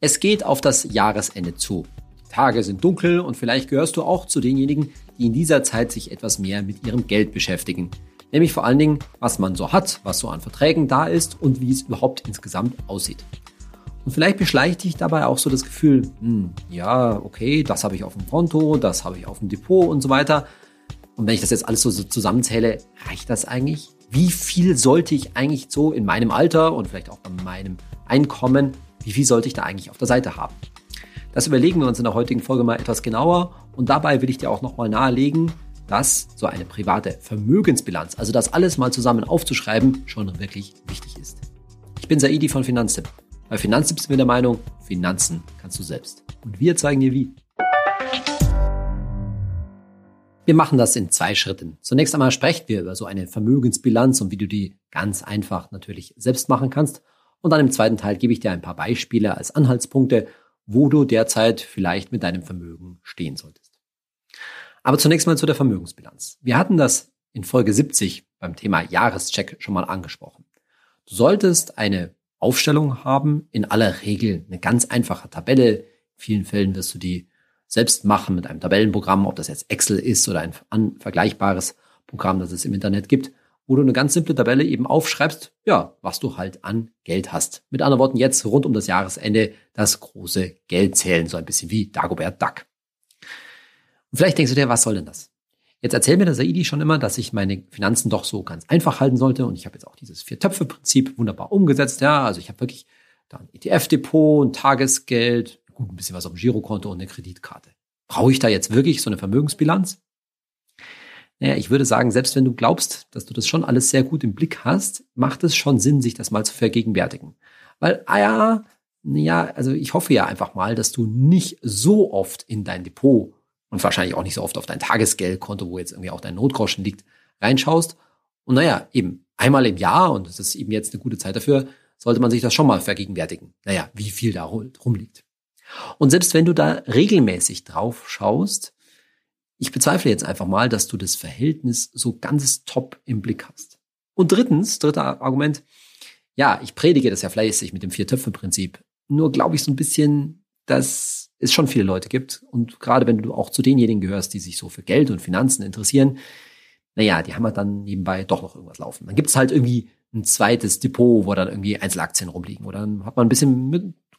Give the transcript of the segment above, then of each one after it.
Es geht auf das Jahresende zu. Die Tage sind dunkel und vielleicht gehörst du auch zu denjenigen, die in dieser Zeit sich etwas mehr mit ihrem Geld beschäftigen. Nämlich vor allen Dingen, was man so hat, was so an Verträgen da ist und wie es überhaupt insgesamt aussieht. Und vielleicht beschleicht dich dabei auch so das Gefühl, hm, ja, okay, das habe ich auf dem Konto, das habe ich auf dem Depot und so weiter. Und wenn ich das jetzt alles so, so zusammenzähle, reicht das eigentlich? Wie viel sollte ich eigentlich so in meinem Alter und vielleicht auch bei meinem Einkommen wie viel sollte ich da eigentlich auf der Seite haben? Das überlegen wir uns in der heutigen Folge mal etwas genauer und dabei will ich dir auch nochmal nahelegen, dass so eine private Vermögensbilanz, also das alles mal zusammen aufzuschreiben, schon wirklich wichtig ist. Ich bin Saidi von Finanztipp. Bei Finanztipp sind wir der Meinung, Finanzen kannst du selbst. Und wir zeigen dir wie. Wir machen das in zwei Schritten. Zunächst einmal sprechen wir über so eine Vermögensbilanz und wie du die ganz einfach natürlich selbst machen kannst. Und dann im zweiten Teil gebe ich dir ein paar Beispiele als Anhaltspunkte, wo du derzeit vielleicht mit deinem Vermögen stehen solltest. Aber zunächst mal zu der Vermögensbilanz. Wir hatten das in Folge 70 beim Thema Jahrescheck schon mal angesprochen. Du solltest eine Aufstellung haben, in aller Regel eine ganz einfache Tabelle. In vielen Fällen wirst du die selbst machen mit einem Tabellenprogramm, ob das jetzt Excel ist oder ein vergleichbares Programm, das es im Internet gibt wo du eine ganz simple Tabelle eben aufschreibst, ja, was du halt an Geld hast. Mit anderen Worten, jetzt rund um das Jahresende das große Geld zählen, so ein bisschen wie Dagobert Duck. Und vielleicht denkst du dir, was soll denn das? Jetzt erzählt mir der Saidi schon immer, dass ich meine Finanzen doch so ganz einfach halten sollte. Und ich habe jetzt auch dieses Vier-Töpfe-Prinzip wunderbar umgesetzt. Ja, also ich habe wirklich da ein ETF-Depot, ein Tagesgeld, gut, ein bisschen was auf dem Girokonto und eine Kreditkarte. Brauche ich da jetzt wirklich so eine Vermögensbilanz? Naja, ich würde sagen, selbst wenn du glaubst, dass du das schon alles sehr gut im Blick hast, macht es schon Sinn, sich das mal zu vergegenwärtigen. Weil, ah ja, ja, also ich hoffe ja einfach mal, dass du nicht so oft in dein Depot und wahrscheinlich auch nicht so oft auf dein Tagesgeldkonto, wo jetzt irgendwie auch dein Notgroschen liegt, reinschaust. Und naja, eben einmal im Jahr, und das ist eben jetzt eine gute Zeit dafür, sollte man sich das schon mal vergegenwärtigen. Naja, wie viel da rumliegt. Und selbst wenn du da regelmäßig drauf schaust, ich bezweifle jetzt einfach mal, dass du das Verhältnis so ganz top im Blick hast. Und drittens, dritter Argument, ja, ich predige das ja fleißig mit dem Vier-Töpfe-Prinzip. Nur glaube ich so ein bisschen, dass es schon viele Leute gibt. Und gerade wenn du auch zu denjenigen gehörst, die sich so für Geld und Finanzen interessieren, naja, die haben halt dann nebenbei doch noch irgendwas laufen. Dann gibt es halt irgendwie ein zweites Depot, wo dann irgendwie Einzelaktien rumliegen. Oder dann hat man ein bisschen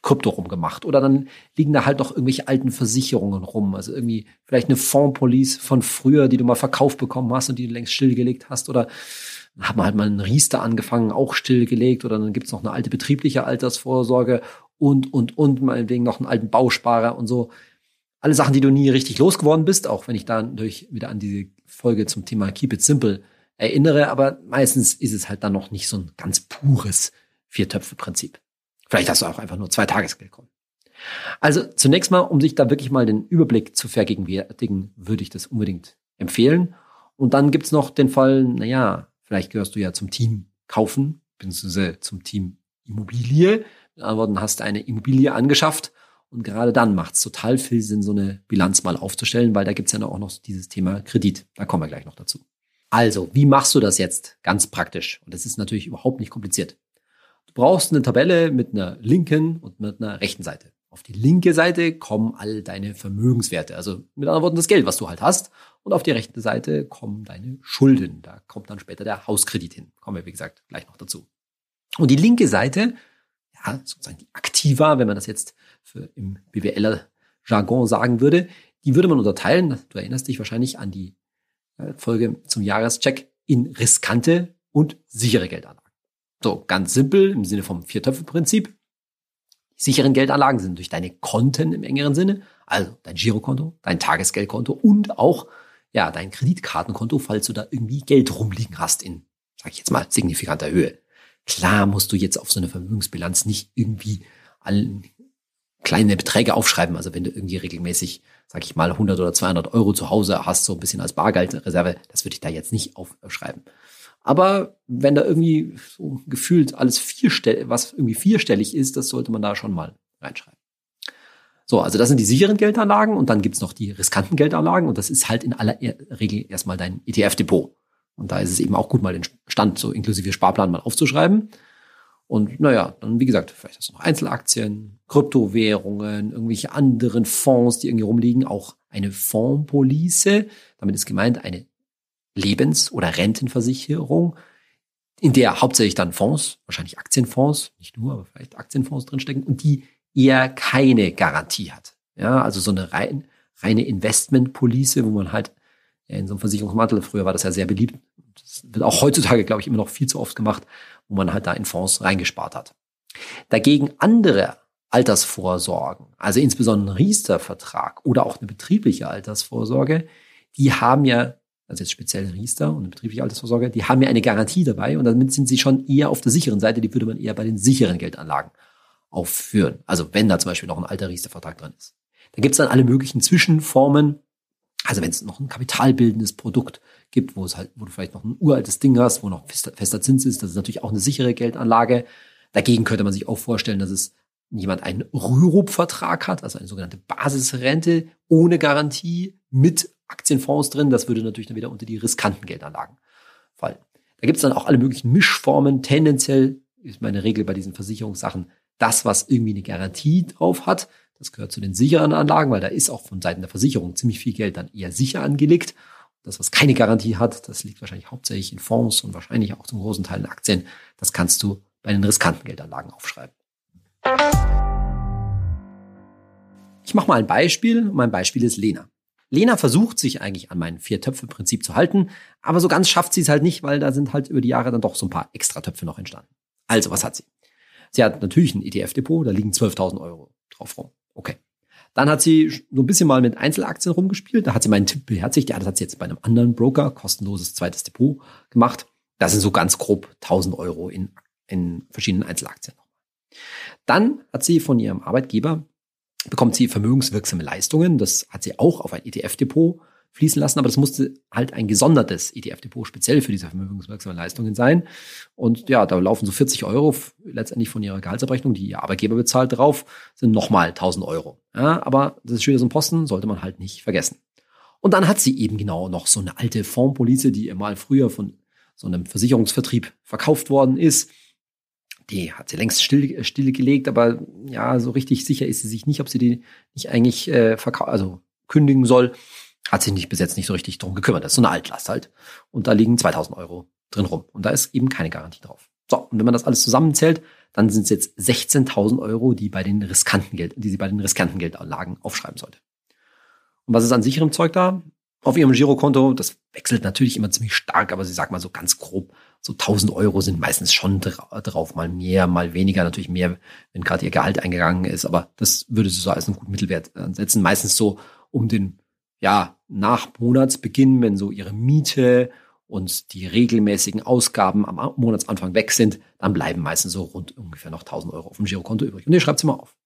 Krypto rumgemacht. Oder dann liegen da halt noch irgendwelche alten Versicherungen rum. Also irgendwie vielleicht eine Fondspolice von früher, die du mal verkauft bekommen hast und die du längst stillgelegt hast. Oder hat man halt mal einen Riester angefangen, auch stillgelegt. Oder dann gibt's noch eine alte betriebliche Altersvorsorge und, und, und, meinetwegen noch einen alten Bausparer und so. Alle Sachen, die du nie richtig losgeworden bist, auch wenn ich dann durch wieder an diese Folge zum Thema Keep It Simple erinnere. Aber meistens ist es halt dann noch nicht so ein ganz pures Viertöpfe-Prinzip. Vielleicht hast du auch einfach nur zwei Tagesgeldkonten. Also zunächst mal, um sich da wirklich mal den Überblick zu vergegenwärtigen, würde ich das unbedingt empfehlen. Und dann gibt's noch den Fall, naja, vielleicht gehörst du ja zum Team kaufen, beziehungsweise zum Team Immobilie. Mit anderen Worten, hast du eine Immobilie angeschafft und gerade dann macht's total viel Sinn, so eine Bilanz mal aufzustellen, weil da gibt's ja auch noch dieses Thema Kredit. Da kommen wir gleich noch dazu. Also, wie machst du das jetzt ganz praktisch? Und das ist natürlich überhaupt nicht kompliziert. Du brauchst eine Tabelle mit einer linken und mit einer rechten Seite. Auf die linke Seite kommen all deine Vermögenswerte, also mit anderen Worten das Geld, was du halt hast. Und auf die rechte Seite kommen deine Schulden. Da kommt dann später der Hauskredit hin. Kommen wir, wie gesagt, gleich noch dazu. Und die linke Seite, ja, sozusagen die Aktiva, wenn man das jetzt für im BWLer Jargon sagen würde, die würde man unterteilen. Du erinnerst dich wahrscheinlich an die äh, Folge zum Jahrescheck in riskante und sichere Geldanlagen. So, ganz simpel im Sinne vom Viertöpfe-Prinzip. Die sicheren Geldanlagen sind durch deine Konten im engeren Sinne, also dein Girokonto, dein Tagesgeldkonto und auch ja, dein Kreditkartenkonto, falls du da irgendwie Geld rumliegen hast in, sag ich jetzt mal, signifikanter Höhe. Klar musst du jetzt auf so eine Vermögensbilanz nicht irgendwie alle kleine Beträge aufschreiben. Also wenn du irgendwie regelmäßig, sag ich mal, 100 oder 200 Euro zu Hause hast, so ein bisschen als Bargeldreserve, das würde ich da jetzt nicht aufschreiben. Aber wenn da irgendwie so gefühlt alles vierstellig, was irgendwie vierstellig ist, das sollte man da schon mal reinschreiben. So, also das sind die sicheren Geldanlagen und dann gibt's noch die riskanten Geldanlagen und das ist halt in aller Regel erstmal dein ETF-Depot. Und da ist es eben auch gut, mal den Stand so inklusive Sparplan mal aufzuschreiben. Und naja, dann wie gesagt, vielleicht hast du noch Einzelaktien, Kryptowährungen, irgendwelche anderen Fonds, die irgendwie rumliegen, auch eine Fondspolice. Damit ist gemeint eine Lebens- oder Rentenversicherung, in der hauptsächlich dann Fonds, wahrscheinlich Aktienfonds, nicht nur, aber vielleicht Aktienfonds drinstecken und die eher keine Garantie hat. Ja, also so eine rein, reine Investmentpolice, wo man halt in so einem Versicherungsmantel, früher war das ja sehr beliebt, das wird auch heutzutage, glaube ich, immer noch viel zu oft gemacht, wo man halt da in Fonds reingespart hat. Dagegen andere Altersvorsorgen, also insbesondere ein Riester-Vertrag oder auch eine betriebliche Altersvorsorge, die haben ja, also jetzt speziell Riester und betriebliche Altersvorsorge, die haben ja eine Garantie dabei und damit sind sie schon eher auf der sicheren Seite, die würde man eher bei den sicheren Geldanlagen aufführen. Also wenn da zum Beispiel noch ein alter Riester-Vertrag drin ist. Da gibt es dann alle möglichen Zwischenformen. Also wenn es noch ein kapitalbildendes Produkt gibt, wo es halt, wo du vielleicht noch ein uraltes Ding hast, wo noch fester, fester Zins ist, das ist natürlich auch eine sichere Geldanlage. Dagegen könnte man sich auch vorstellen, dass es jemand einen Rürup-Vertrag hat, also eine sogenannte Basisrente ohne Garantie mit Aktienfonds drin. Das würde natürlich dann wieder unter die riskanten Geldanlagen fallen. Da gibt es dann auch alle möglichen Mischformen. Tendenziell ist meine Regel bei diesen Versicherungssachen das, was irgendwie eine Garantie drauf hat. Das gehört zu den sicheren Anlagen, weil da ist auch von Seiten der Versicherung ziemlich viel Geld dann eher sicher angelegt. Das, was keine Garantie hat, das liegt wahrscheinlich hauptsächlich in Fonds und wahrscheinlich auch zum großen Teil in Aktien. Das kannst du bei den riskanten Geldanlagen aufschreiben. Ich mache mal ein Beispiel. Mein Beispiel ist Lena. Lena versucht sich eigentlich an mein Vier-Töpfe-Prinzip zu halten, aber so ganz schafft sie es halt nicht, weil da sind halt über die Jahre dann doch so ein paar extra Töpfe noch entstanden. Also, was hat sie? Sie hat natürlich ein ETF-Depot, da liegen 12.000 Euro drauf rum. Okay. Dann hat sie so ein bisschen mal mit Einzelaktien rumgespielt. Da hat sie meinen Tipp beherzigt. Ja, das hat sie jetzt bei einem anderen Broker, kostenloses zweites Depot gemacht. Das sind so ganz grob 1000 Euro in, in verschiedenen Einzelaktien. Dann hat sie von ihrem Arbeitgeber, bekommt sie vermögenswirksame Leistungen. Das hat sie auch auf ein ETF-Depot fließen lassen, aber das musste halt ein gesondertes ETF-Depot speziell für diese vermögenswirksamen Leistungen sein. Und ja, da laufen so 40 Euro letztendlich von ihrer Gehaltsabrechnung, die ihr Arbeitgeber bezahlt, drauf, sind nochmal 1000 Euro. Ja, aber das ist schön, so ein Posten sollte man halt nicht vergessen. Und dann hat sie eben genau noch so eine alte Fondspolice, die ihr mal früher von so einem Versicherungsvertrieb verkauft worden ist. Die hat sie längst still, stillgelegt, aber ja, so richtig sicher ist sie sich nicht, ob sie die nicht eigentlich äh, also kündigen soll hat sich nicht bis jetzt nicht so richtig drum gekümmert. Das ist so eine Altlast halt. Und da liegen 2000 Euro drin rum. Und da ist eben keine Garantie drauf. So, und wenn man das alles zusammenzählt, dann sind es jetzt 16.000 Euro, die bei den riskanten Geld, die sie bei den riskanten Geldanlagen aufschreiben sollte. Und was ist an sicherem Zeug da? Auf ihrem Girokonto, das wechselt natürlich immer ziemlich stark, aber sie sagt mal so ganz grob, so 1000 Euro sind meistens schon drauf, mal mehr, mal weniger, natürlich mehr, wenn gerade ihr Gehalt eingegangen ist, aber das würde sie so als einen guten Mittelwert ansetzen. Meistens so um den ja, nach Monatsbeginn, wenn so ihre Miete und die regelmäßigen Ausgaben am Monatsanfang weg sind, dann bleiben meistens so rund ungefähr noch 1000 Euro auf dem Girokonto übrig. Und ihr schreibt sie mal auf.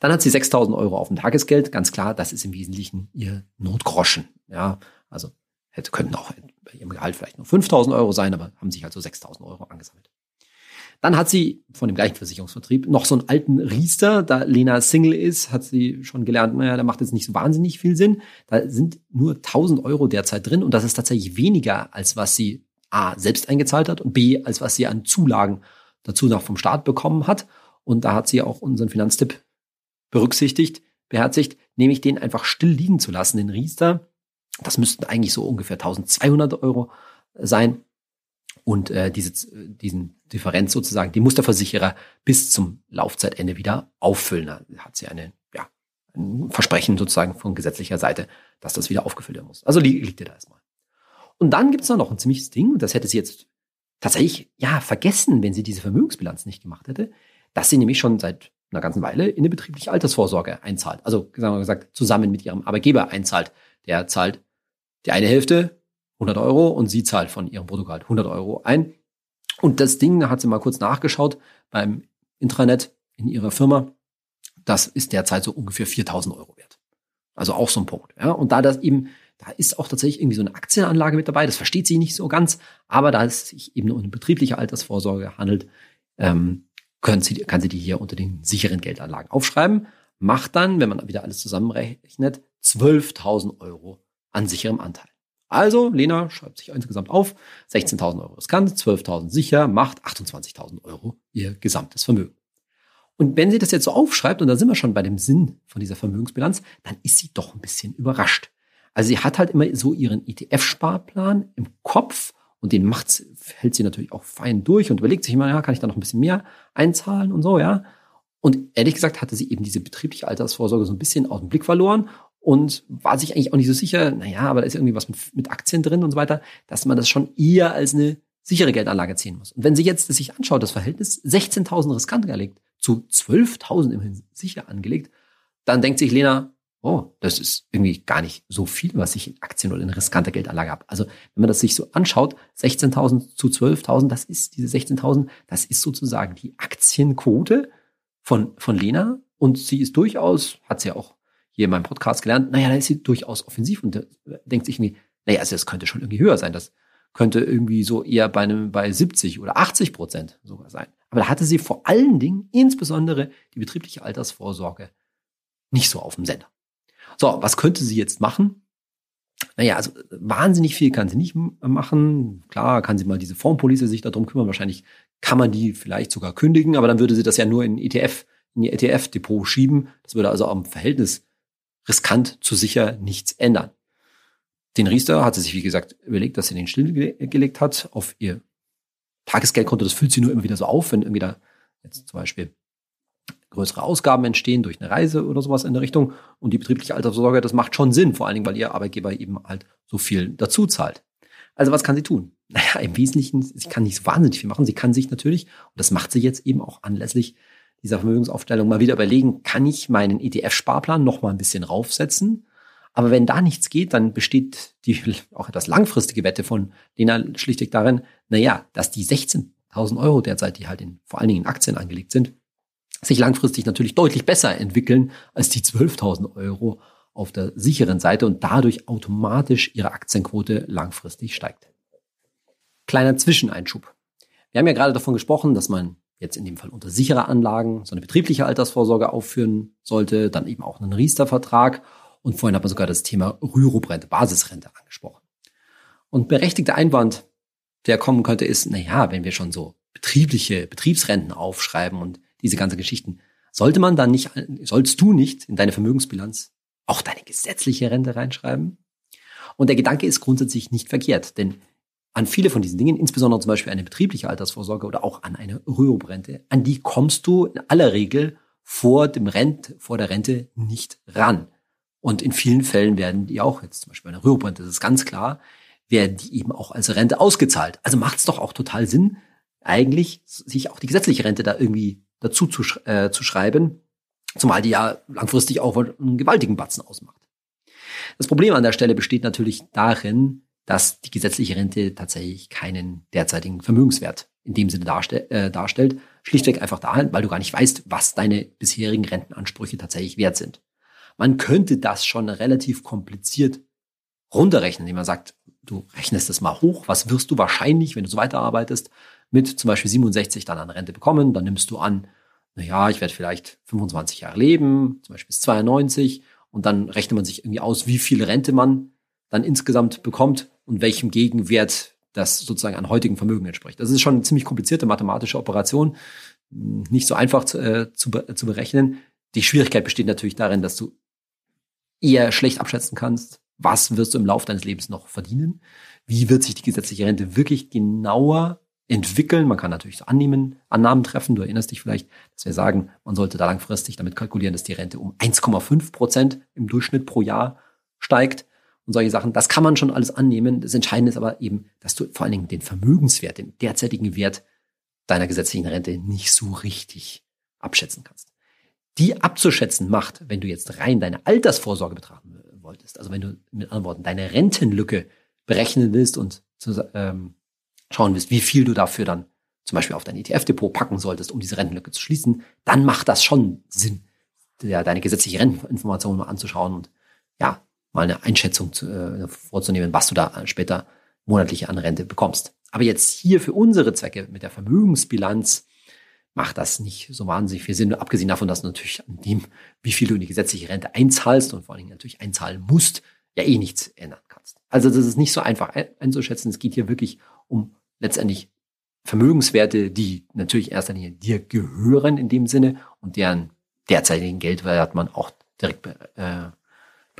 Dann hat sie 6000 Euro auf dem Tagesgeld. Ganz klar, das ist im Wesentlichen ihr Notgroschen. Ja, also hätte, könnten auch bei ihrem Gehalt vielleicht nur 5000 Euro sein, aber haben sich also 6000 Euro angesammelt. Dann hat sie von dem gleichen Versicherungsvertrieb noch so einen alten Riester. Da Lena Single ist, hat sie schon gelernt, naja, da macht jetzt nicht so wahnsinnig viel Sinn. Da sind nur 1000 Euro derzeit drin und das ist tatsächlich weniger, als was sie A, selbst eingezahlt hat und B, als was sie an Zulagen dazu noch vom Staat bekommen hat. Und da hat sie auch unseren Finanztipp berücksichtigt, beherzigt, nämlich den einfach still liegen zu lassen, den Riester. Das müssten eigentlich so ungefähr 1200 Euro sein und äh, diese, diesen Differenz sozusagen, die muss der Versicherer bis zum Laufzeitende wieder auffüllen. Da hat sie eine, ja, ein Versprechen sozusagen von gesetzlicher Seite, dass das wieder aufgefüllt werden muss. Also li liegt ihr da erstmal. Und dann gibt es noch ein ziemliches Ding, das hätte sie jetzt tatsächlich ja vergessen, wenn sie diese Vermögensbilanz nicht gemacht hätte, dass sie nämlich schon seit einer ganzen Weile in eine betriebliche Altersvorsorge einzahlt. Also sagen wir gesagt, zusammen mit ihrem Arbeitgeber einzahlt. Der zahlt die eine Hälfte 100 Euro und sie zahlt von ihrem Bruttogehalt 100 Euro ein. Und das Ding, da hat sie mal kurz nachgeschaut beim Intranet in ihrer Firma, das ist derzeit so ungefähr 4000 Euro wert. Also auch so ein Punkt. Ja. Und da das eben, da ist auch tatsächlich irgendwie so eine Aktienanlage mit dabei, das versteht sie nicht so ganz, aber da es sich eben um eine betriebliche Altersvorsorge handelt, ähm, können sie, kann sie die hier unter den sicheren Geldanlagen aufschreiben, macht dann, wenn man wieder alles zusammenrechnet, 12.000 Euro an sicherem Anteil. Also, Lena schreibt sich insgesamt auf, 16.000 Euro riskant, 12.000 sicher, macht 28.000 Euro ihr gesamtes Vermögen. Und wenn sie das jetzt so aufschreibt, und da sind wir schon bei dem Sinn von dieser Vermögensbilanz, dann ist sie doch ein bisschen überrascht. Also sie hat halt immer so ihren ETF-Sparplan im Kopf und den macht, hält sie natürlich auch fein durch und überlegt sich immer, ja, kann ich da noch ein bisschen mehr einzahlen und so, ja. Und ehrlich gesagt hatte sie eben diese betriebliche Altersvorsorge so ein bisschen aus dem Blick verloren und war sich eigentlich auch nicht so sicher, naja, aber da ist irgendwie was mit, mit Aktien drin und so weiter, dass man das schon eher als eine sichere Geldanlage ziehen muss. Und wenn sie jetzt sich anschaut, das Verhältnis 16.000 riskant angelegt zu 12.000 immerhin sicher angelegt, dann denkt sich Lena, oh, das ist irgendwie gar nicht so viel, was ich in Aktien oder in riskanter Geldanlage habe. Also wenn man das sich so anschaut, 16.000 zu 12.000, das ist diese 16.000, das ist sozusagen die Aktienquote von, von Lena. Und sie ist durchaus, hat sie ja auch hier in meinem Podcast gelernt, naja, da ist sie durchaus offensiv und denkt sich irgendwie, naja, also das könnte schon irgendwie höher sein. Das könnte irgendwie so eher bei einem, bei 70 oder 80 Prozent sogar sein. Aber da hatte sie vor allen Dingen insbesondere die betriebliche Altersvorsorge nicht so auf dem Sender. So, was könnte sie jetzt machen? Naja, also wahnsinnig viel kann sie nicht machen. Klar, kann sie mal diese Fondspolice sich darum kümmern. Wahrscheinlich kann man die vielleicht sogar kündigen, aber dann würde sie das ja nur in ETF, in ihr ETF-Depot schieben. Das würde also am Verhältnis riskant zu sicher nichts ändern. Den Riester hat sie sich, wie gesagt, überlegt, dass sie den stillgelegt hat auf ihr Tagesgeldkonto. Das füllt sie nur immer wieder so auf, wenn irgendwie da jetzt zum Beispiel größere Ausgaben entstehen durch eine Reise oder sowas in der Richtung. Und die betriebliche Altersvorsorge, das macht schon Sinn, vor allen Dingen, weil ihr Arbeitgeber eben halt so viel dazu zahlt. Also was kann sie tun? Naja, im Wesentlichen, sie kann nicht so wahnsinnig viel machen. Sie kann sich natürlich, und das macht sie jetzt eben auch anlässlich dieser Vermögensaufstellung, mal wieder überlegen, kann ich meinen ETF-Sparplan noch mal ein bisschen raufsetzen? Aber wenn da nichts geht, dann besteht die auch etwas langfristige Wette von Lena schlichtweg darin, naja, dass die 16.000 Euro derzeit, die halt in, vor allen Dingen in Aktien angelegt sind, sich langfristig natürlich deutlich besser entwickeln als die 12.000 Euro auf der sicheren Seite und dadurch automatisch ihre Aktienquote langfristig steigt. Kleiner Zwischeneinschub. Wir haben ja gerade davon gesprochen, dass man jetzt in dem Fall unter sicherer Anlagen so eine betriebliche Altersvorsorge aufführen sollte, dann eben auch einen Riester-Vertrag und vorhin hat man sogar das Thema Rürup-Rente, Basisrente angesprochen. Und berechtigter Einwand, der kommen könnte, ist, na ja, wenn wir schon so betriebliche Betriebsrenten aufschreiben und diese ganzen Geschichten. Sollte man dann nicht, sollst du nicht in deine Vermögensbilanz auch deine gesetzliche Rente reinschreiben? Und der Gedanke ist grundsätzlich nicht verkehrt, denn an viele von diesen Dingen, insbesondere zum Beispiel eine betriebliche Altersvorsorge oder auch an eine Rürup-Rente, an die kommst du in aller Regel vor dem Rent, vor der Rente nicht ran. Und in vielen Fällen werden die auch, jetzt zum Beispiel bei einer Rürup-Rente, das ist ganz klar, werden die eben auch als Rente ausgezahlt. Also macht es doch auch total Sinn, eigentlich sich auch die gesetzliche Rente da irgendwie dazu zu, äh, zu schreiben, zumal die ja langfristig auch einen gewaltigen Batzen ausmacht. Das Problem an der Stelle besteht natürlich darin, dass die gesetzliche Rente tatsächlich keinen derzeitigen Vermögenswert in dem Sinne darstell, äh, darstellt. Schlichtweg einfach dahin, weil du gar nicht weißt, was deine bisherigen Rentenansprüche tatsächlich wert sind. Man könnte das schon relativ kompliziert runterrechnen, indem man sagt, du rechnest das mal hoch, was wirst du wahrscheinlich, wenn du so weiterarbeitest, mit zum Beispiel 67 dann an Rente bekommen. Dann nimmst du an, na ja, ich werde vielleicht 25 Jahre leben, zum Beispiel bis 92. Und dann rechnet man sich irgendwie aus, wie viel Rente man dann insgesamt bekommt und welchem Gegenwert das sozusagen an heutigen Vermögen entspricht. Das ist schon eine ziemlich komplizierte mathematische Operation, nicht so einfach zu, äh, zu, zu berechnen. Die Schwierigkeit besteht natürlich darin, dass du eher schlecht abschätzen kannst, was wirst du im Laufe deines Lebens noch verdienen, wie wird sich die gesetzliche Rente wirklich genauer entwickeln. Man kann natürlich so annehmen, Annahmen treffen. Du erinnerst dich vielleicht, dass wir sagen, man sollte da langfristig damit kalkulieren, dass die Rente um 1,5 Prozent im Durchschnitt pro Jahr steigt und solche Sachen. Das kann man schon alles annehmen. Das Entscheidende ist aber eben, dass du vor allen Dingen den Vermögenswert, den derzeitigen Wert deiner gesetzlichen Rente nicht so richtig abschätzen kannst. Die abzuschätzen macht, wenn du jetzt rein deine Altersvorsorge betrachten wolltest, also wenn du mit anderen Worten deine Rentenlücke berechnen willst und zu, ähm, schauen willst, wie viel du dafür dann zum Beispiel auf dein ETF-Depot packen solltest, um diese Rentenlücke zu schließen, dann macht das schon Sinn, ja, deine gesetzliche Renteninformation mal anzuschauen und ja, mal eine Einschätzung zu, äh, vorzunehmen, was du da später monatlich an Rente bekommst. Aber jetzt hier für unsere Zwecke mit der Vermögensbilanz macht das nicht so wahnsinnig viel Sinn, abgesehen davon, dass du natürlich an dem, wie viel du in die gesetzliche Rente einzahlst und vor allen Dingen natürlich einzahlen musst, ja eh nichts ändern kannst. Also das ist nicht so einfach einzuschätzen. Es geht hier wirklich um letztendlich Vermögenswerte, die natürlich erst einmal dir gehören in dem Sinne und deren derzeitigen Geldwert man auch direkt äh,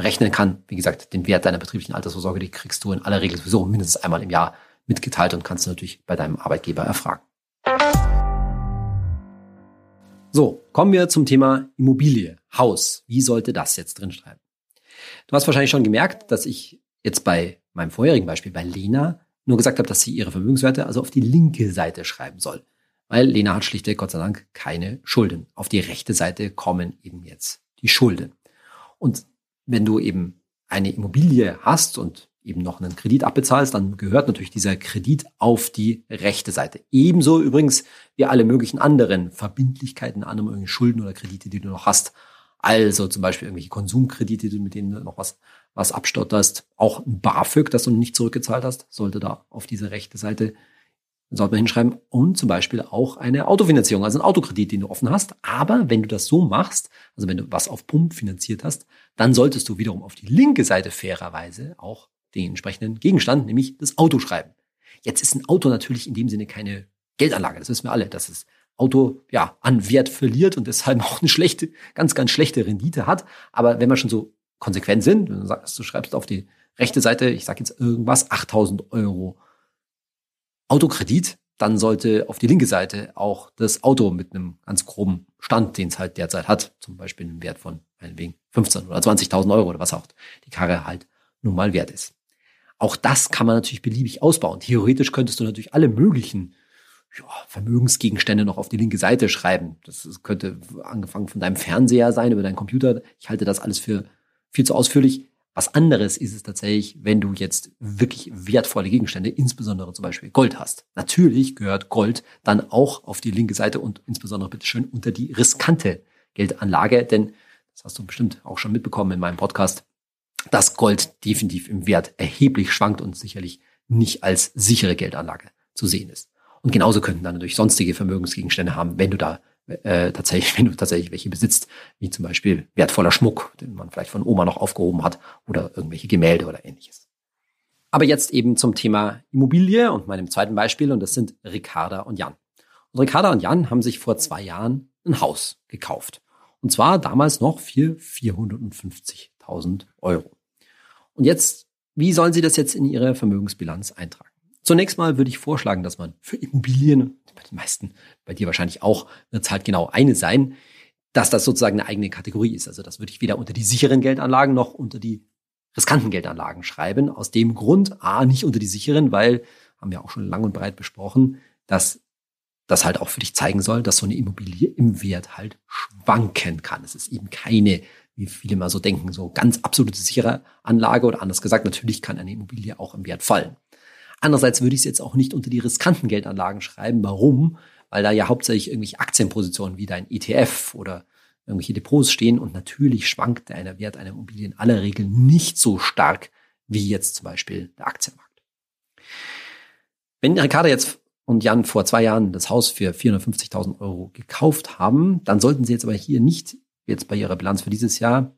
berechnen kann. Wie gesagt, den Wert deiner betrieblichen Altersvorsorge, die kriegst du in aller Regel sowieso mindestens einmal im Jahr mitgeteilt und kannst du natürlich bei deinem Arbeitgeber erfragen. So, kommen wir zum Thema Immobilie, Haus. Wie sollte das jetzt drin schreiben? Du hast wahrscheinlich schon gemerkt, dass ich jetzt bei meinem vorherigen Beispiel bei Lena nur gesagt habe, dass sie ihre Vermögenswerte also auf die linke Seite schreiben soll. Weil Lena hat schlichtweg Gott sei Dank keine Schulden. Auf die rechte Seite kommen eben jetzt die Schulden. Und wenn du eben eine Immobilie hast und eben noch einen Kredit abbezahlst, dann gehört natürlich dieser Kredit auf die rechte Seite. Ebenso übrigens wie alle möglichen anderen Verbindlichkeiten, andere irgendwelche Schulden oder Kredite, die du noch hast. Also zum Beispiel irgendwelche Konsumkredite, mit denen du noch was, was abstotterst. Auch ein BAföG, das du nicht zurückgezahlt hast, sollte da auf diese rechte Seite sollte man hinschreiben. Und zum Beispiel auch eine Autofinanzierung, also ein Autokredit, den du offen hast. Aber wenn du das so machst, also wenn du was auf Pump finanziert hast, dann solltest du wiederum auf die linke Seite fairerweise auch den entsprechenden Gegenstand, nämlich das Auto schreiben. Jetzt ist ein Auto natürlich in dem Sinne keine Geldanlage. Das wissen wir alle, dass das Auto ja an Wert verliert und deshalb auch eine schlechte, ganz, ganz schlechte Rendite hat. Aber wenn wir schon so konsequent sind, wenn du sagst, du schreibst auf die rechte Seite, ich sage jetzt irgendwas, 8000 Euro Autokredit, dann sollte auf die linke Seite auch das Auto mit einem ganz groben Stand, den es halt derzeit hat, zum Beispiel einen Wert von meinetwegen 15 oder 20.000 Euro oder was auch die Karre halt nun mal wert ist. Auch das kann man natürlich beliebig ausbauen. Theoretisch könntest du natürlich alle möglichen ja, Vermögensgegenstände noch auf die linke Seite schreiben. Das könnte angefangen von deinem Fernseher sein, über deinen Computer. Ich halte das alles für viel zu ausführlich. Was anderes ist es tatsächlich, wenn du jetzt wirklich wertvolle Gegenstände, insbesondere zum Beispiel Gold hast. Natürlich gehört Gold dann auch auf die linke Seite und insbesondere bitteschön unter die riskante Geldanlage, denn das hast du bestimmt auch schon mitbekommen in meinem Podcast dass Gold definitiv im Wert erheblich schwankt und sicherlich nicht als sichere Geldanlage zu sehen ist. Und genauso könnten dann natürlich sonstige Vermögensgegenstände haben, wenn du da äh, tatsächlich, wenn du tatsächlich welche besitzt, wie zum Beispiel wertvoller Schmuck, den man vielleicht von Oma noch aufgehoben hat, oder irgendwelche Gemälde oder ähnliches. Aber jetzt eben zum Thema Immobilie und meinem zweiten Beispiel, und das sind Ricarda und Jan. Und Ricarda und Jan haben sich vor zwei Jahren ein Haus gekauft. Und zwar damals noch für 450.000 Euro. Und jetzt, wie sollen Sie das jetzt in Ihre Vermögensbilanz eintragen? Zunächst mal würde ich vorschlagen, dass man für Immobilien, bei den meisten, bei dir wahrscheinlich auch, wird es halt genau eine sein, dass das sozusagen eine eigene Kategorie ist. Also das würde ich weder unter die sicheren Geldanlagen noch unter die riskanten Geldanlagen schreiben. Aus dem Grund, A, nicht unter die sicheren, weil, haben wir auch schon lang und breit besprochen, dass das halt auch für dich zeigen soll, dass so eine Immobilie im Wert halt schwanken kann. Es ist eben keine wie viele mal so denken, so ganz absolute sichere Anlage oder anders gesagt, natürlich kann eine Immobilie auch im Wert fallen. Andererseits würde ich es jetzt auch nicht unter die riskanten Geldanlagen schreiben. Warum? Weil da ja hauptsächlich irgendwelche Aktienpositionen wie dein ETF oder irgendwelche Depots stehen und natürlich schwankt der Wert einer Immobilie in aller Regel nicht so stark wie jetzt zum Beispiel der Aktienmarkt. Wenn Ricardo jetzt und Jan vor zwei Jahren das Haus für 450.000 Euro gekauft haben, dann sollten sie jetzt aber hier nicht jetzt bei ihrer Bilanz für dieses Jahr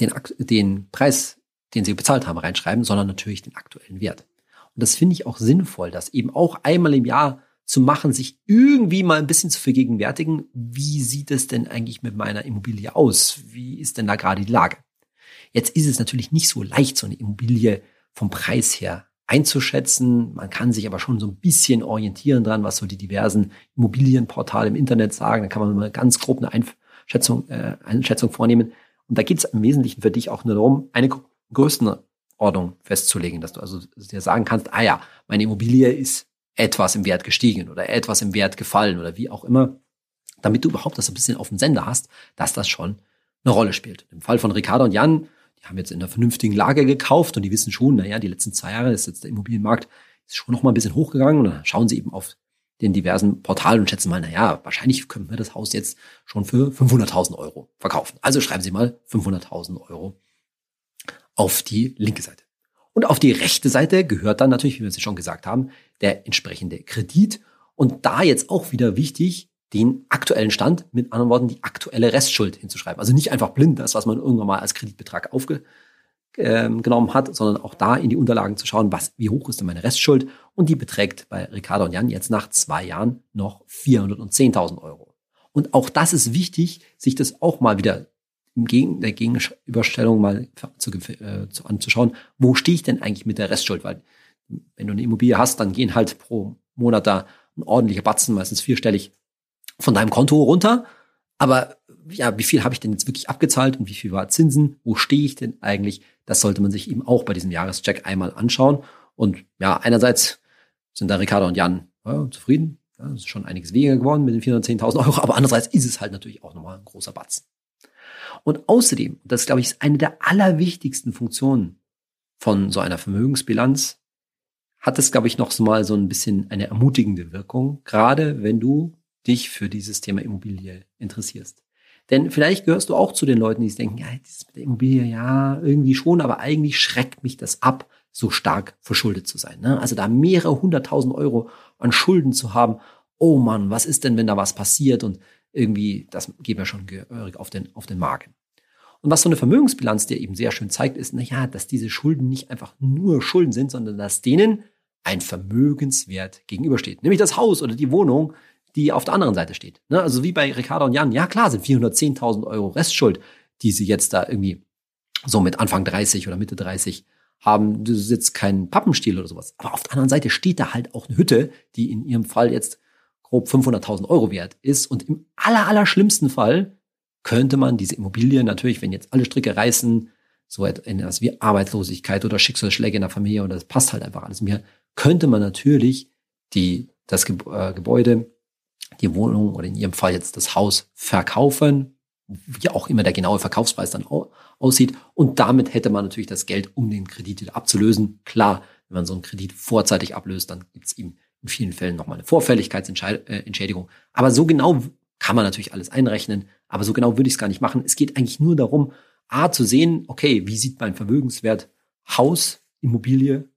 den, den Preis, den sie bezahlt haben, reinschreiben, sondern natürlich den aktuellen Wert. Und das finde ich auch sinnvoll, das eben auch einmal im Jahr zu machen, sich irgendwie mal ein bisschen zu vergegenwärtigen, wie sieht es denn eigentlich mit meiner Immobilie aus? Wie ist denn da gerade die Lage? Jetzt ist es natürlich nicht so leicht, so eine Immobilie vom Preis her einzuschätzen. Man kann sich aber schon so ein bisschen orientieren dran, was so die diversen Immobilienportale im Internet sagen. Da kann man mal ganz grob eine Schätzung, äh, Einschätzung vornehmen. Und da geht es im Wesentlichen für dich auch nur darum, eine Größenordnung festzulegen, dass du also dir sagen kannst, ah ja, meine Immobilie ist etwas im Wert gestiegen oder etwas im Wert gefallen oder wie auch immer, damit du überhaupt das ein bisschen auf dem Sender hast, dass das schon eine Rolle spielt. Im Fall von Ricardo und Jan, die haben jetzt in einer vernünftigen Lage gekauft und die wissen schon, naja, die letzten zwei Jahre ist jetzt der Immobilienmarkt ist schon noch mal ein bisschen hochgegangen und dann schauen sie eben auf den diversen Portalen und schätzen mal, na ja, wahrscheinlich können wir das Haus jetzt schon für 500.000 Euro verkaufen. Also schreiben Sie mal 500.000 Euro auf die linke Seite. Und auf die rechte Seite gehört dann natürlich, wie wir es schon gesagt haben, der entsprechende Kredit. Und da jetzt auch wieder wichtig, den aktuellen Stand, mit anderen Worten, die aktuelle Restschuld hinzuschreiben. Also nicht einfach blind das, was man irgendwann mal als Kreditbetrag aufge, ähm, genommen hat, sondern auch da in die Unterlagen zu schauen, was, wie hoch ist denn meine Restschuld? Und die beträgt bei Ricardo und Jan jetzt nach zwei Jahren noch 410.000 Euro. Und auch das ist wichtig, sich das auch mal wieder im Gegen, der Gegenüberstellung mal zu, äh, zu, anzuschauen, wo stehe ich denn eigentlich mit der Restschuld? Weil wenn du eine Immobilie hast, dann gehen halt pro Monat da ein ordentlicher Batzen, meistens vierstellig, von deinem Konto runter. Aber ja, wie viel habe ich denn jetzt wirklich abgezahlt und wie viel war Zinsen? Wo stehe ich denn eigentlich? Das sollte man sich eben auch bei diesem Jahrescheck einmal anschauen. Und ja, einerseits sind da Ricardo und Jan ja, zufrieden. Ja, das ist schon einiges weniger geworden mit den 410.000 Euro. Aber andererseits ist es halt natürlich auch nochmal ein großer Batzen. Und außerdem, das glaube ich ist eine der allerwichtigsten Funktionen von so einer Vermögensbilanz, hat es, glaube ich, noch mal so ein bisschen eine ermutigende Wirkung, gerade wenn du dich für dieses Thema Immobilie interessierst. Denn vielleicht gehörst du auch zu den Leuten, die denken, ja, das mit der Immobilie, ja, irgendwie schon, aber eigentlich schreckt mich das ab, so stark verschuldet zu sein. Ne? Also da mehrere hunderttausend Euro an Schulden zu haben. Oh Mann, was ist denn, wenn da was passiert? Und irgendwie, das geht mir schon gehörig auf den, auf den Magen. Und was so eine Vermögensbilanz dir eben sehr schön zeigt, ist, na ja, dass diese Schulden nicht einfach nur Schulden sind, sondern dass denen ein Vermögenswert gegenübersteht. Nämlich das Haus oder die Wohnung, die auf der anderen Seite steht. Ne? Also wie bei Ricardo und Jan. Ja, klar, sind 410.000 Euro Restschuld, die sie jetzt da irgendwie so mit Anfang 30 oder Mitte 30 haben. Du sitzt kein Pappenstiel oder sowas. Aber auf der anderen Seite steht da halt auch eine Hütte, die in ihrem Fall jetzt grob 500.000 Euro wert ist. Und im aller, aller schlimmsten Fall könnte man diese Immobilie natürlich, wenn jetzt alle Stricke reißen, so etwas wie Arbeitslosigkeit oder Schicksalsschläge in der Familie oder das passt halt einfach alles mir, könnte man natürlich die, das äh, Gebäude die Wohnung oder in Ihrem Fall jetzt das Haus verkaufen, wie auch immer der genaue Verkaufspreis dann aussieht. Und damit hätte man natürlich das Geld, um den Kredit wieder abzulösen. Klar, wenn man so einen Kredit vorzeitig ablöst, dann gibt es ihm in vielen Fällen nochmal eine Vorfälligkeitsentschädigung. Aber so genau kann man natürlich alles einrechnen, aber so genau würde ich es gar nicht machen. Es geht eigentlich nur darum, A zu sehen, okay, wie sieht mein Vermögenswert Haus, Immobilie,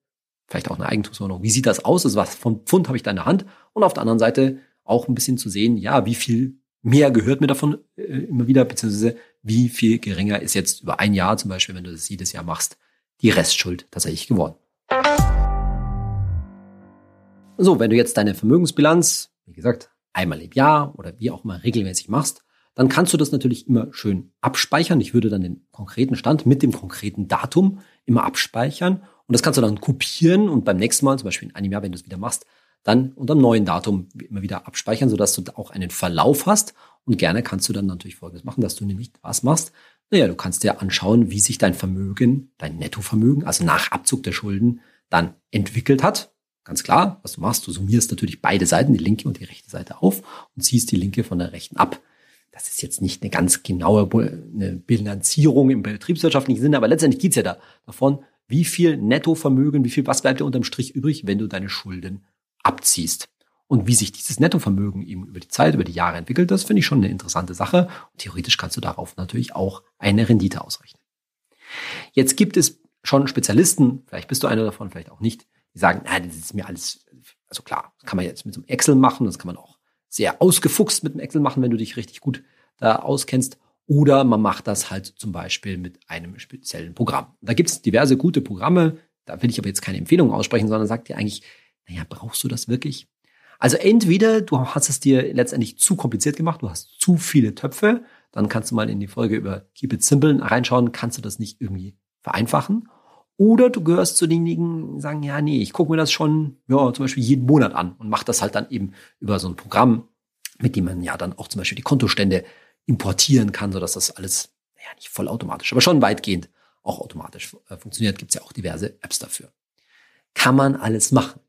vielleicht auch eine Eigentumswohnung, wie sieht das aus? Also was von Pfund habe ich da in der Hand? Und auf der anderen Seite auch ein bisschen zu sehen, ja, wie viel mehr gehört mir davon äh, immer wieder, beziehungsweise wie viel geringer ist jetzt über ein Jahr zum Beispiel, wenn du das jedes Jahr machst, die Restschuld tatsächlich geworden. So, wenn du jetzt deine Vermögensbilanz, wie gesagt, einmal im Jahr oder wie auch immer regelmäßig machst, dann kannst du das natürlich immer schön abspeichern. Ich würde dann den konkreten Stand mit dem konkreten Datum immer abspeichern und das kannst du dann kopieren und beim nächsten Mal, zum Beispiel in einem Jahr, wenn du es wieder machst, dann unter einem neuen Datum immer wieder abspeichern, sodass du auch einen Verlauf hast. Und gerne kannst du dann natürlich Folgendes machen, dass du nämlich was machst. Naja, du kannst dir anschauen, wie sich dein Vermögen, dein Nettovermögen, also nach Abzug der Schulden, dann entwickelt hat. Ganz klar, was du machst, du summierst natürlich beide Seiten, die linke und die rechte Seite auf und ziehst die linke von der rechten ab. Das ist jetzt nicht eine ganz genaue eine Bilanzierung im betriebswirtschaftlichen Sinne, aber letztendlich geht's ja da davon, wie viel Nettovermögen, wie viel, was bleibt dir unterm Strich übrig, wenn du deine Schulden abziehst. Und wie sich dieses Nettovermögen eben über die Zeit, über die Jahre entwickelt, das finde ich schon eine interessante Sache. Und theoretisch kannst du darauf natürlich auch eine Rendite ausrechnen. Jetzt gibt es schon Spezialisten, vielleicht bist du einer davon, vielleicht auch nicht, die sagen, na, das ist mir alles, also klar, das kann man jetzt mit so einem Excel machen, das kann man auch sehr ausgefuchst mit einem Excel machen, wenn du dich richtig gut da auskennst. Oder man macht das halt zum Beispiel mit einem speziellen Programm. Da gibt es diverse gute Programme, da will ich aber jetzt keine Empfehlung aussprechen, sondern sagt dir eigentlich, naja, brauchst du das wirklich? Also entweder du hast es dir letztendlich zu kompliziert gemacht, du hast zu viele Töpfe, dann kannst du mal in die Folge über Keep It Simple reinschauen, kannst du das nicht irgendwie vereinfachen. Oder du gehörst zu denjenigen, die sagen, ja, nee, ich gucke mir das schon, ja, zum Beispiel jeden Monat an und mach das halt dann eben über so ein Programm, mit dem man ja dann auch zum Beispiel die Kontostände importieren kann, sodass das alles, naja, nicht vollautomatisch, aber schon weitgehend auch automatisch äh, funktioniert. Gibt es ja auch diverse Apps dafür. Kann man alles machen.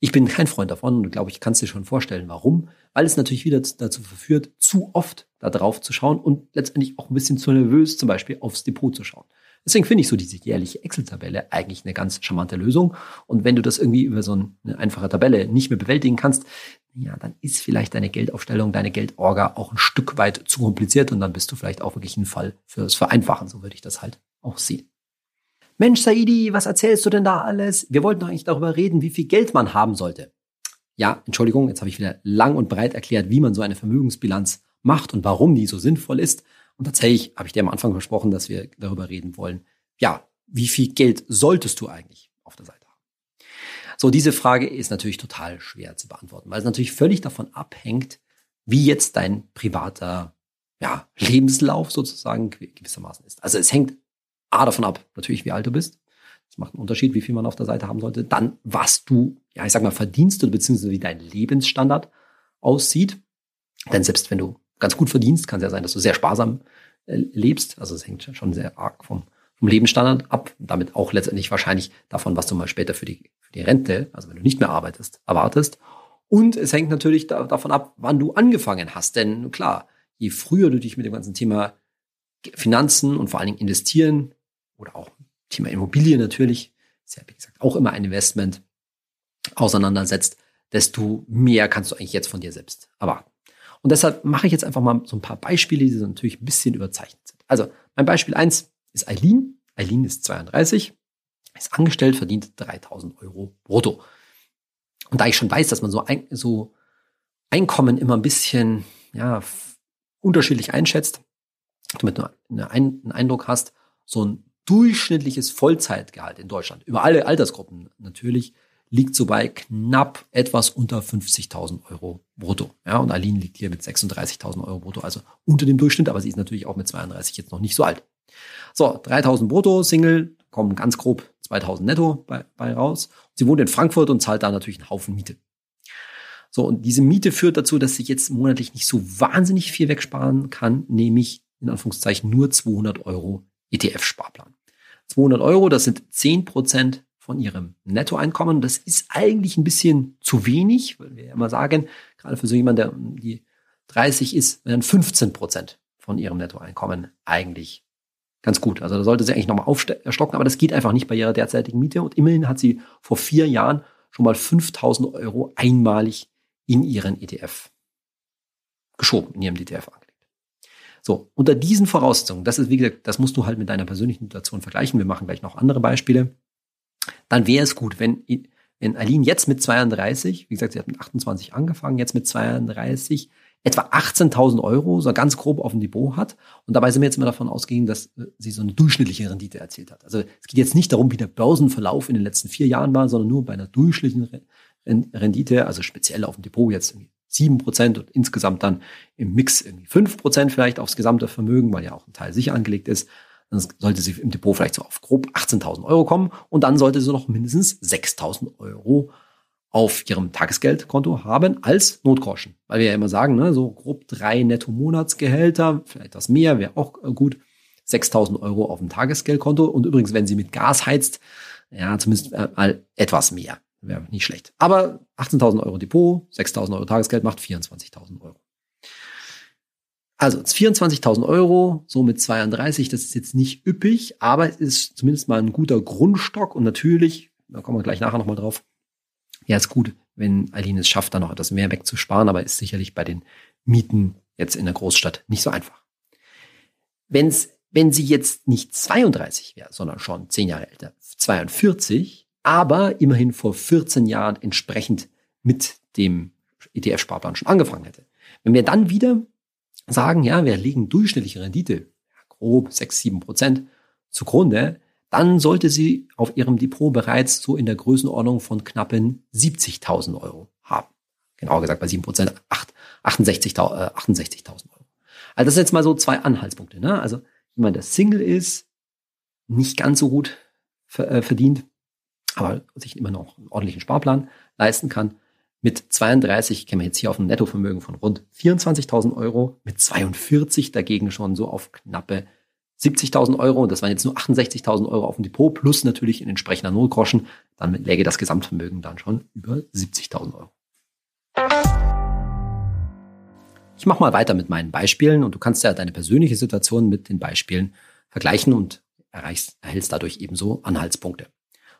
Ich bin kein Freund davon und glaube ich, kannst dir schon vorstellen, warum. Weil es natürlich wieder dazu verführt, zu oft da drauf zu schauen und letztendlich auch ein bisschen zu nervös zum Beispiel aufs Depot zu schauen. Deswegen finde ich so diese jährliche Excel-Tabelle eigentlich eine ganz charmante Lösung. Und wenn du das irgendwie über so eine einfache Tabelle nicht mehr bewältigen kannst, ja, dann ist vielleicht deine Geldaufstellung, deine Geldorga auch ein Stück weit zu kompliziert und dann bist du vielleicht auch wirklich ein Fall fürs Vereinfachen. So würde ich das halt auch sehen. Mensch, Saidi, was erzählst du denn da alles? Wir wollten doch eigentlich darüber reden, wie viel Geld man haben sollte. Ja, Entschuldigung, jetzt habe ich wieder lang und breit erklärt, wie man so eine Vermögensbilanz macht und warum die so sinnvoll ist. Und tatsächlich habe ich dir am Anfang versprochen, dass wir darüber reden wollen, ja, wie viel Geld solltest du eigentlich auf der Seite haben? So, diese Frage ist natürlich total schwer zu beantworten, weil es natürlich völlig davon abhängt, wie jetzt dein privater ja, Lebenslauf sozusagen gewissermaßen ist. Also es hängt A davon ab, natürlich, wie alt du bist. Das macht einen Unterschied, wie viel man auf der Seite haben sollte. Dann, was du, ja, ich sag mal, verdienst oder beziehungsweise wie dein Lebensstandard aussieht. Denn selbst wenn du ganz gut verdienst, kann es ja sein, dass du sehr sparsam äh, lebst. Also es hängt schon sehr arg vom, vom Lebensstandard ab. Damit auch letztendlich wahrscheinlich davon, was du mal später für die, für die Rente, also wenn du nicht mehr arbeitest, erwartest. Und es hängt natürlich da, davon ab, wann du angefangen hast. Denn klar, je früher du dich mit dem ganzen Thema Finanzen und vor allen Dingen investieren oder auch Thema Immobilie natürlich, ist ja wie gesagt auch immer ein Investment, auseinandersetzt, desto mehr kannst du eigentlich jetzt von dir selbst erwarten. Und deshalb mache ich jetzt einfach mal so ein paar Beispiele, die so natürlich ein bisschen überzeichnet sind. Also mein Beispiel eins ist Eileen. Eileen ist 32, ist angestellt, verdient 3000 Euro brutto. Und da ich schon weiß, dass man so, ein, so Einkommen immer ein bisschen ja, unterschiedlich einschätzt, damit du einen Eindruck hast, so ein durchschnittliches Vollzeitgehalt in Deutschland, über alle Altersgruppen natürlich, liegt so bei knapp etwas unter 50.000 Euro brutto. Ja, und Aline liegt hier mit 36.000 Euro brutto, also unter dem Durchschnitt, aber sie ist natürlich auch mit 32 jetzt noch nicht so alt. So, 3.000 brutto, Single, kommen ganz grob 2.000 netto bei, bei raus. Sie wohnt in Frankfurt und zahlt da natürlich einen Haufen Miete. So, und diese Miete führt dazu, dass sie jetzt monatlich nicht so wahnsinnig viel wegsparen kann, nämlich in Anführungszeichen nur 200 Euro ETF-Sparplan. 200 Euro, das sind 10 Prozent von ihrem Nettoeinkommen. Das ist eigentlich ein bisschen zu wenig, weil wir ja immer sagen, gerade für so jemanden, der die 30 ist, wären 15 Prozent von ihrem Nettoeinkommen eigentlich ganz gut. Also da sollte sie eigentlich nochmal aufstocken, aber das geht einfach nicht bei ihrer derzeitigen Miete. Und immerhin hat sie vor vier Jahren schon mal 5000 Euro einmalig in ihren ETF geschoben, in ihrem ETF angelegt. So, unter diesen Voraussetzungen, das ist wie gesagt, das musst du halt mit deiner persönlichen Situation vergleichen. Wir machen gleich noch andere Beispiele dann wäre es gut, wenn, wenn Aline jetzt mit 32, wie gesagt, sie hat mit 28 angefangen, jetzt mit 32 etwa 18.000 Euro, so ganz grob auf dem Depot hat. Und dabei sind wir jetzt mal davon ausgegangen, dass äh, sie so eine durchschnittliche Rendite erzielt hat. Also es geht jetzt nicht darum, wie der Börsenverlauf in den letzten vier Jahren war, sondern nur bei einer durchschnittlichen Rendite, also speziell auf dem Depot jetzt irgendwie 7% und insgesamt dann im Mix irgendwie 5% vielleicht aufs gesamte Vermögen, weil ja auch ein Teil sicher angelegt ist dann sollte sie im Depot vielleicht so auf grob 18.000 Euro kommen und dann sollte sie noch mindestens 6.000 Euro auf ihrem Tagesgeldkonto haben als Notgroschen. Weil wir ja immer sagen, ne, so grob drei Netto-Monatsgehälter, vielleicht das mehr, wäre auch äh, gut. 6.000 Euro auf dem Tagesgeldkonto. Und übrigens, wenn sie mit Gas heizt, ja, zumindest äh, mal etwas mehr. Wäre nicht schlecht. Aber 18.000 Euro Depot, 6.000 Euro Tagesgeld macht 24.000 Euro. Also 24.000 Euro, so mit 32, das ist jetzt nicht üppig, aber es ist zumindest mal ein guter Grundstock und natürlich, da kommen wir gleich nachher nochmal drauf, ja, ist gut, wenn Aline es schafft, da noch etwas mehr wegzusparen, aber ist sicherlich bei den Mieten jetzt in der Großstadt nicht so einfach. Wenn's, wenn sie jetzt nicht 32 wäre, sondern schon 10 Jahre älter, 42, aber immerhin vor 14 Jahren entsprechend mit dem ETF-Sparplan schon angefangen hätte. Wenn wir dann wieder sagen, ja, wir legen durchschnittliche Rendite, grob 6, 7 Prozent zugrunde, dann sollte sie auf ihrem Depot bereits so in der Größenordnung von knappen 70.000 Euro haben. Genauer gesagt bei 7 Prozent 68.000 68 Euro. Also das sind jetzt mal so zwei Anhaltspunkte. Ne? Also jemand, der Single ist, nicht ganz so gut äh, verdient, aber sich immer noch einen ordentlichen Sparplan leisten kann, mit 32 käme jetzt hier auf ein Nettovermögen von rund 24.000 Euro, mit 42 dagegen schon so auf knappe 70.000 Euro. Und das waren jetzt nur 68.000 Euro auf dem Depot plus natürlich in entsprechender Nullgroschen. Dann läge das Gesamtvermögen dann schon über 70.000 Euro. Ich mache mal weiter mit meinen Beispielen und du kannst ja deine persönliche Situation mit den Beispielen vergleichen und erreichst, erhältst dadurch ebenso Anhaltspunkte.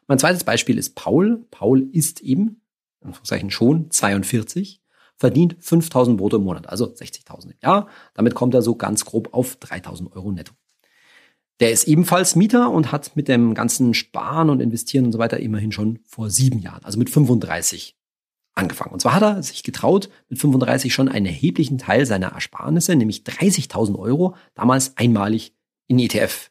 Mein zweites Beispiel ist Paul. Paul ist eben Anführungszeichen schon 42, verdient 5000 brutto im Monat, also 60.000 im Jahr. Damit kommt er so ganz grob auf 3000 Euro netto. Der ist ebenfalls Mieter und hat mit dem ganzen Sparen und Investieren und so weiter immerhin schon vor sieben Jahren, also mit 35 angefangen. Und zwar hat er sich getraut, mit 35 schon einen erheblichen Teil seiner Ersparnisse, nämlich 30.000 Euro, damals einmalig in ETF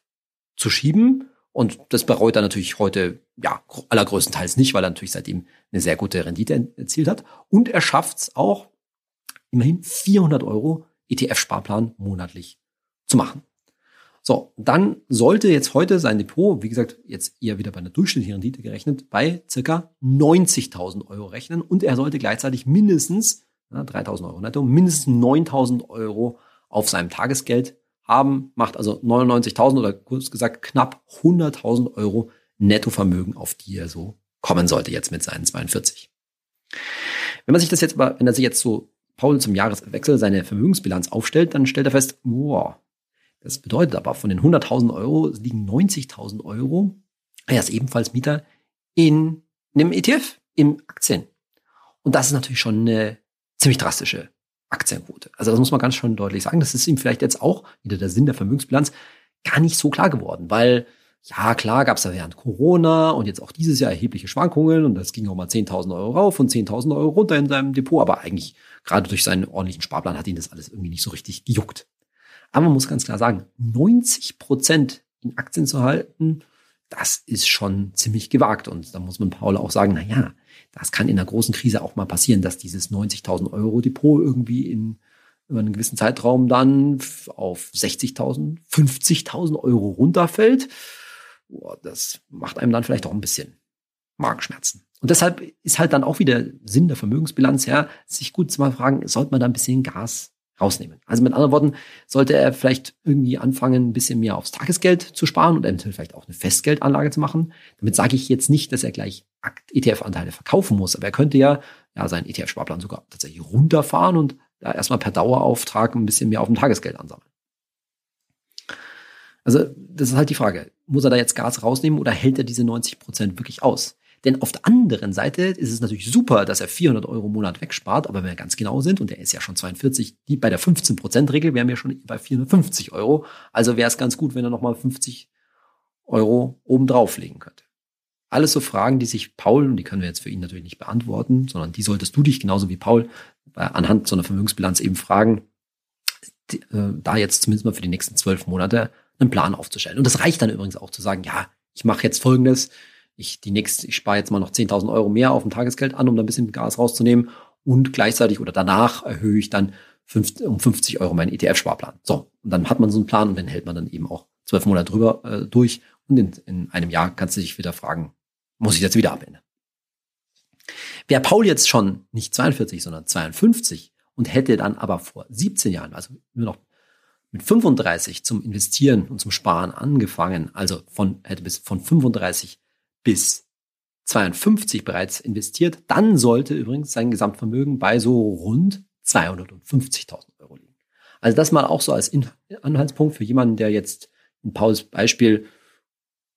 zu schieben Und das bereut er natürlich heute, ja, allergrößtenteils nicht, weil er natürlich seitdem eine sehr gute Rendite erzielt hat. Und er schafft es auch, immerhin 400 Euro ETF-Sparplan monatlich zu machen. So, dann sollte jetzt heute sein Depot, wie gesagt, jetzt eher wieder bei einer durchschnittlichen Rendite gerechnet, bei circa 90.000 Euro rechnen und er sollte gleichzeitig mindestens ja, 3.000 Euro netto, mindestens 9.000 Euro auf seinem Tagesgeld haben, macht also 99.000 oder kurz gesagt knapp 100.000 Euro Nettovermögen, auf die er so kommen sollte jetzt mit seinen 42. Wenn man sich das jetzt, wenn er sich jetzt so Paul zum Jahreswechsel seine Vermögensbilanz aufstellt, dann stellt er fest, wow, das bedeutet aber, von den 100.000 Euro liegen 90.000 Euro, er ist ebenfalls Mieter, in einem ETF, in Aktien. Und das ist natürlich schon eine ziemlich drastische Aktienquote. Also das muss man ganz schön deutlich sagen. Das ist ihm vielleicht jetzt auch, wieder der Sinn der Vermögensbilanz, gar nicht so klar geworden, weil ja, klar gab es da während Corona und jetzt auch dieses Jahr erhebliche Schwankungen und das ging auch mal 10.000 Euro rauf und 10.000 Euro runter in seinem Depot, aber eigentlich gerade durch seinen ordentlichen Sparplan hat ihn das alles irgendwie nicht so richtig gejuckt. Aber man muss ganz klar sagen, 90 Prozent in Aktien zu halten, das ist schon ziemlich gewagt. Und da muss man Paul auch sagen, na ja, das kann in einer großen Krise auch mal passieren, dass dieses 90.000 Euro Depot irgendwie in über einen gewissen Zeitraum dann auf 60.000, 50.000 Euro runterfällt. Boah, das macht einem dann vielleicht auch ein bisschen Magenschmerzen. Und deshalb ist halt dann auch wieder Sinn der Vermögensbilanz, ja, sich gut zu mal fragen, sollte man da ein bisschen Gas rausnehmen. Also mit anderen Worten, sollte er vielleicht irgendwie anfangen, ein bisschen mehr aufs Tagesgeld zu sparen und eventuell vielleicht auch eine Festgeldanlage zu machen. Damit sage ich jetzt nicht, dass er gleich ETF-Anteile verkaufen muss, aber er könnte ja, ja seinen ETF-Sparplan sogar tatsächlich runterfahren und da erstmal per Dauerauftrag ein bisschen mehr auf dem Tagesgeld ansammeln. Also das ist halt die Frage, muss er da jetzt Gas rausnehmen oder hält er diese 90 Prozent wirklich aus? Denn auf der anderen Seite ist es natürlich super, dass er 400 Euro im Monat wegspart, aber wenn wir ganz genau sind, und er ist ja schon 42, die bei der 15%-Regel wären wir schon bei 450 Euro. Also wäre es ganz gut, wenn er nochmal 50 Euro obendrauf legen könnte. Alles so Fragen, die sich Paul, und die können wir jetzt für ihn natürlich nicht beantworten, sondern die solltest du dich genauso wie Paul anhand so einer Vermögensbilanz eben fragen, die, äh, da jetzt zumindest mal für die nächsten zwölf Monate einen Plan aufzustellen. Und das reicht dann übrigens auch zu sagen, ja, ich mache jetzt Folgendes, ich die nächste, ich spare jetzt mal noch 10.000 Euro mehr auf dem Tagesgeld an, um da ein bisschen Gas rauszunehmen und gleichzeitig oder danach erhöhe ich dann um 50 Euro meinen ETF-Sparplan. So, und dann hat man so einen Plan und den hält man dann eben auch zwölf Monate drüber äh, durch und in, in einem Jahr kannst du dich wieder fragen, muss ich jetzt wieder abändern? Wäre Paul jetzt schon nicht 42, sondern 52 und hätte dann aber vor 17 Jahren, also nur noch mit 35 zum Investieren und zum Sparen angefangen, also von, hätte bis von 35 bis 52 bereits investiert, dann sollte übrigens sein Gesamtvermögen bei so rund 250.000 Euro liegen. Also das mal auch so als Anhaltspunkt für jemanden, der jetzt in Pauls Beispiel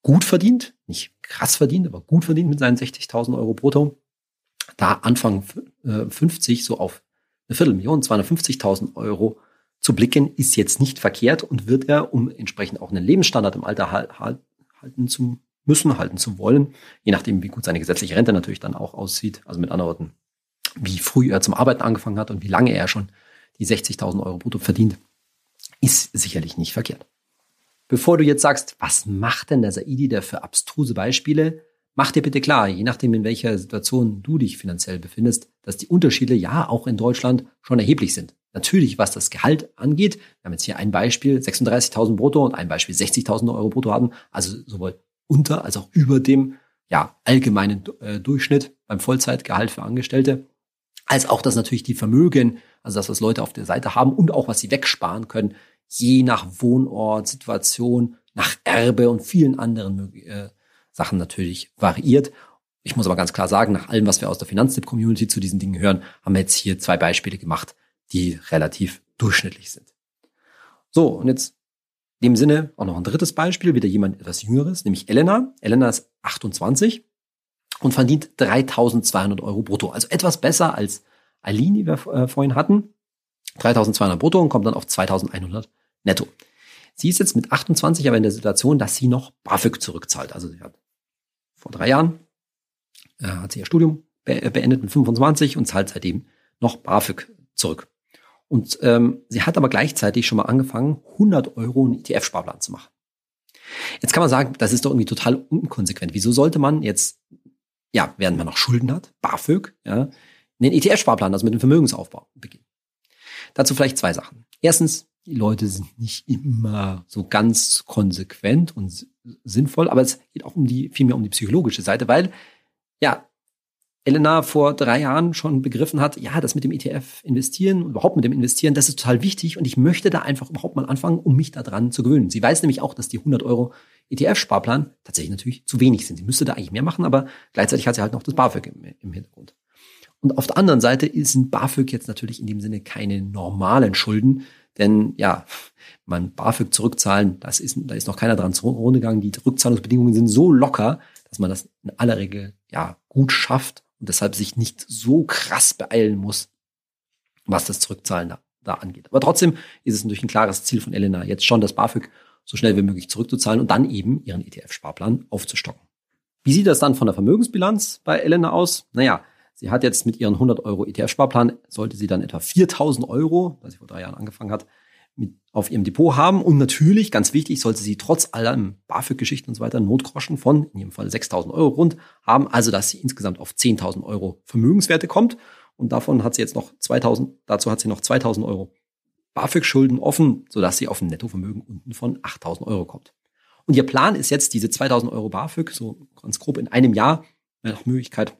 gut verdient, nicht krass verdient, aber gut verdient mit seinen 60.000 Euro brutto, da Anfang 50 so auf eine Viertelmillion, 250.000 Euro zu blicken, ist jetzt nicht verkehrt und wird er, um entsprechend auch einen Lebensstandard im Alter halten zu müssen, halten zu wollen, je nachdem, wie gut seine gesetzliche Rente natürlich dann auch aussieht. Also mit anderen Worten, wie früh er zum Arbeiten angefangen hat und wie lange er schon die 60.000 Euro brutto verdient, ist sicherlich nicht verkehrt. Bevor du jetzt sagst, was macht denn der Saidi da für abstruse Beispiele, mach dir bitte klar, je nachdem, in welcher Situation du dich finanziell befindest, dass die Unterschiede ja auch in Deutschland schon erheblich sind. Natürlich, was das Gehalt angeht, wir haben jetzt hier ein Beispiel 36.000 brutto und ein Beispiel 60.000 Euro brutto haben, also sowohl unter als auch über dem ja, allgemeinen äh, Durchschnitt beim Vollzeitgehalt für Angestellte, als auch, dass natürlich die Vermögen, also das, was Leute auf der Seite haben und auch, was sie wegsparen können, je nach Wohnort, Situation, nach Erbe und vielen anderen äh, Sachen natürlich variiert. Ich muss aber ganz klar sagen, nach allem, was wir aus der Finanztipp-Community zu diesen Dingen hören, haben wir jetzt hier zwei Beispiele gemacht, die relativ durchschnittlich sind. So, und jetzt in dem Sinne auch noch ein drittes Beispiel, wieder jemand etwas Jüngeres, nämlich Elena. Elena ist 28 und verdient 3200 Euro brutto. Also etwas besser als Aline, die wir äh, vorhin hatten. 3200 brutto und kommt dann auf 2100 netto. Sie ist jetzt mit 28 aber in der Situation, dass sie noch BAföG zurückzahlt. Also sie hat vor drei Jahren äh, hat sie ihr Studium be beendet mit 25 und zahlt seitdem noch BAföG zurück. Und ähm, sie hat aber gleichzeitig schon mal angefangen, 100 Euro einen ETF-Sparplan zu machen. Jetzt kann man sagen, das ist doch irgendwie total unkonsequent. Wieso sollte man jetzt, ja, während man noch Schulden hat, BAföG, ja, einen ETF-Sparplan, also mit dem Vermögensaufbau beginnen? Dazu vielleicht zwei Sachen. Erstens, die Leute sind nicht immer so ganz konsequent und sinnvoll, aber es geht auch um die, vielmehr um die psychologische Seite, weil, ja, Elena vor drei Jahren schon begriffen hat, ja, das mit dem ETF investieren überhaupt mit dem Investieren, das ist total wichtig und ich möchte da einfach überhaupt mal anfangen, um mich daran zu gewöhnen. Sie weiß nämlich auch, dass die 100 Euro ETF-Sparplan tatsächlich natürlich zu wenig sind. Sie müsste da eigentlich mehr machen, aber gleichzeitig hat sie halt noch das BAföG im, im Hintergrund. Und auf der anderen Seite sind BAföG jetzt natürlich in dem Sinne keine normalen Schulden, denn ja, man BAföG zurückzahlen, das ist, da ist noch keiner dran zugrunde gegangen. Die Rückzahlungsbedingungen sind so locker, dass man das in aller Regel ja gut schafft und deshalb sich nicht so krass beeilen muss, was das Zurückzahlen da, da angeht. Aber trotzdem ist es natürlich ein klares Ziel von Elena, jetzt schon das BAföG so schnell wie möglich zurückzuzahlen und dann eben ihren ETF-Sparplan aufzustocken. Wie sieht das dann von der Vermögensbilanz bei Elena aus? Naja, sie hat jetzt mit ihren 100 Euro ETF-Sparplan, sollte sie dann etwa 4000 Euro, was sie vor drei Jahren angefangen hat, mit auf ihrem Depot haben. Und natürlich, ganz wichtig, sollte sie trotz allem BAföG-Geschichten und so weiter Notgroschen von, in jedem Fall 6.000 Euro rund haben. Also, dass sie insgesamt auf 10.000 Euro Vermögenswerte kommt. Und davon hat sie jetzt noch 2.000, dazu hat sie noch 2.000 Euro BAföG-Schulden offen, sodass sie auf ein Nettovermögen unten von 8.000 Euro kommt. Und ihr Plan ist jetzt, diese 2.000 Euro BAföG so ganz grob in einem Jahr nach Möglichkeit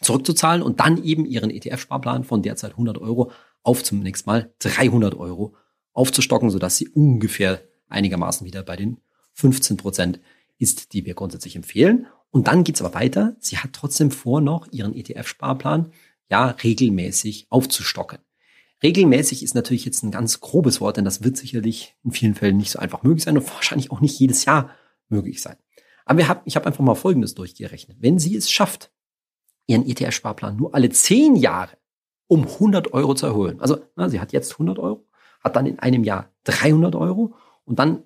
zurückzuzahlen und dann eben ihren ETF-Sparplan von derzeit 100 Euro auf zunächst mal 300 Euro aufzustocken, sodass sie ungefähr einigermaßen wieder bei den 15 Prozent ist, die wir grundsätzlich empfehlen. Und dann geht's aber weiter. Sie hat trotzdem vor, noch ihren ETF-Sparplan ja regelmäßig aufzustocken. Regelmäßig ist natürlich jetzt ein ganz grobes Wort, denn das wird sicherlich in vielen Fällen nicht so einfach möglich sein und wahrscheinlich auch nicht jedes Jahr möglich sein. Aber wir haben, ich habe einfach mal Folgendes durchgerechnet. Wenn sie es schafft, ihren ETF-Sparplan nur alle zehn Jahre um 100 Euro zu erhöhen, also na, sie hat jetzt 100 Euro, hat dann in einem Jahr 300 Euro und dann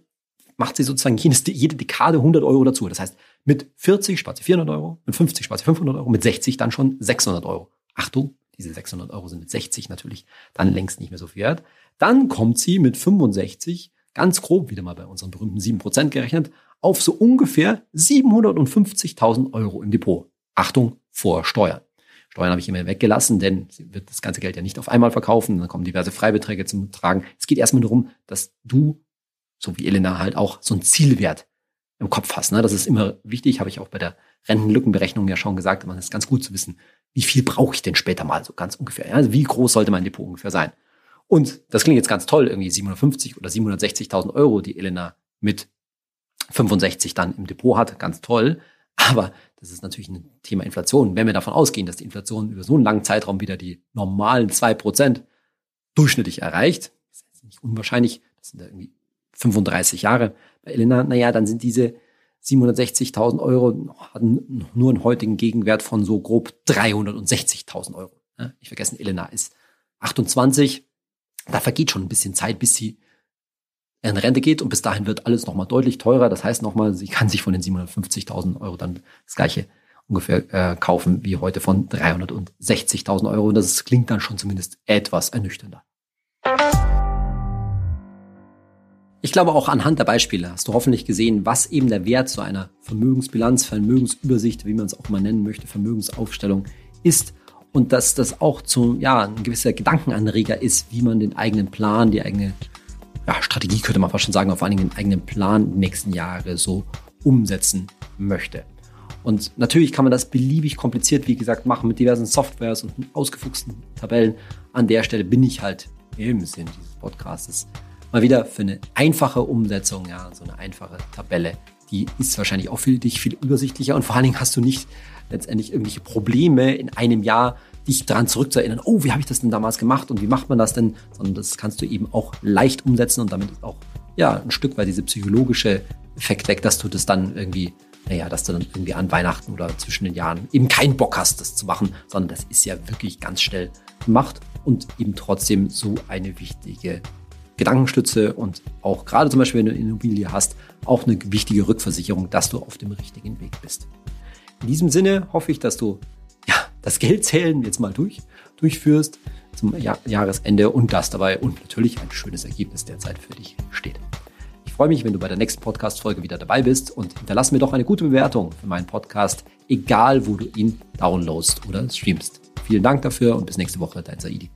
macht sie sozusagen jede Dekade 100 Euro dazu. Das heißt, mit 40 spart sie 400 Euro, mit 50 spart sie 500 Euro, mit 60 dann schon 600 Euro. Achtung, diese 600 Euro sind mit 60 natürlich dann längst nicht mehr so viel wert. Dann kommt sie mit 65, ganz grob wieder mal bei unseren berühmten 7% gerechnet, auf so ungefähr 750.000 Euro im Depot. Achtung, vor Steuern. Steuern habe ich immer weggelassen, denn sie wird das ganze Geld ja nicht auf einmal verkaufen. Dann kommen diverse Freibeträge zum Tragen. Es geht erstmal darum, dass du, so wie Elena halt auch, so ein Zielwert im Kopf hast. Ne? Das ist immer wichtig, habe ich auch bei der Rentenlückenberechnung ja schon gesagt. Man ist ganz gut zu wissen, wie viel brauche ich denn später mal, so ganz ungefähr. Ja? Also wie groß sollte mein Depot ungefähr sein? Und das klingt jetzt ganz toll, irgendwie 750 oder 760.000 Euro, die Elena mit 65 dann im Depot hat, ganz toll. Aber das ist natürlich ein Thema Inflation. Wenn wir davon ausgehen, dass die Inflation über so einen langen Zeitraum wieder die normalen zwei Prozent durchschnittlich erreicht, ist nicht unwahrscheinlich, das sind ja irgendwie 35 Jahre bei Elena, naja, dann sind diese 760.000 Euro nur einen heutigen Gegenwert von so grob 360.000 Euro. Ich vergessen, Elena ist 28. Da vergeht schon ein bisschen Zeit, bis sie in Rente geht und bis dahin wird alles nochmal deutlich teurer. Das heißt nochmal, sie kann sich von den 750.000 Euro dann das gleiche ungefähr äh, kaufen wie heute von 360.000 Euro. Und das klingt dann schon zumindest etwas ernüchternder. Ich glaube auch anhand der Beispiele hast du hoffentlich gesehen, was eben der Wert so einer Vermögensbilanz, Vermögensübersicht, wie man es auch mal nennen möchte, Vermögensaufstellung ist und dass das auch zu ja ein gewisser Gedankenanreger ist, wie man den eigenen Plan, die eigene ja, Strategie könnte man fast schon sagen, auf allen Dingen den eigenen Plan nächsten Jahre so umsetzen möchte. Und natürlich kann man das beliebig kompliziert, wie gesagt, machen mit diversen Softwares und ausgefuchsten Tabellen. An der Stelle bin ich halt im Sinn dieses Podcasts mal wieder für eine einfache Umsetzung, ja, so eine einfache Tabelle. Die ist wahrscheinlich auch für dich viel übersichtlicher und vor allen Dingen hast du nicht letztendlich irgendwelche Probleme in einem Jahr dich daran zurückzuerinnern, oh, wie habe ich das denn damals gemacht und wie macht man das denn, sondern das kannst du eben auch leicht umsetzen und damit ist auch ja ein Stück weit diese psychologische Effekt weg, dass du das dann irgendwie, naja, dass du dann irgendwie an Weihnachten oder zwischen den Jahren eben keinen Bock hast, das zu machen, sondern das ist ja wirklich ganz schnell gemacht und eben trotzdem so eine wichtige Gedankenstütze und auch gerade zum Beispiel, wenn du eine Immobilie hast, auch eine wichtige Rückversicherung, dass du auf dem richtigen Weg bist. In diesem Sinne hoffe ich, dass du das Geldzählen jetzt mal durch, durchführst zum Jahr, Jahresende und das dabei und natürlich ein schönes Ergebnis derzeit für dich steht. Ich freue mich, wenn du bei der nächsten Podcast-Folge wieder dabei bist und hinterlass mir doch eine gute Bewertung für meinen Podcast, egal wo du ihn downloadst oder streamst. Vielen Dank dafür und bis nächste Woche, dein Saidi.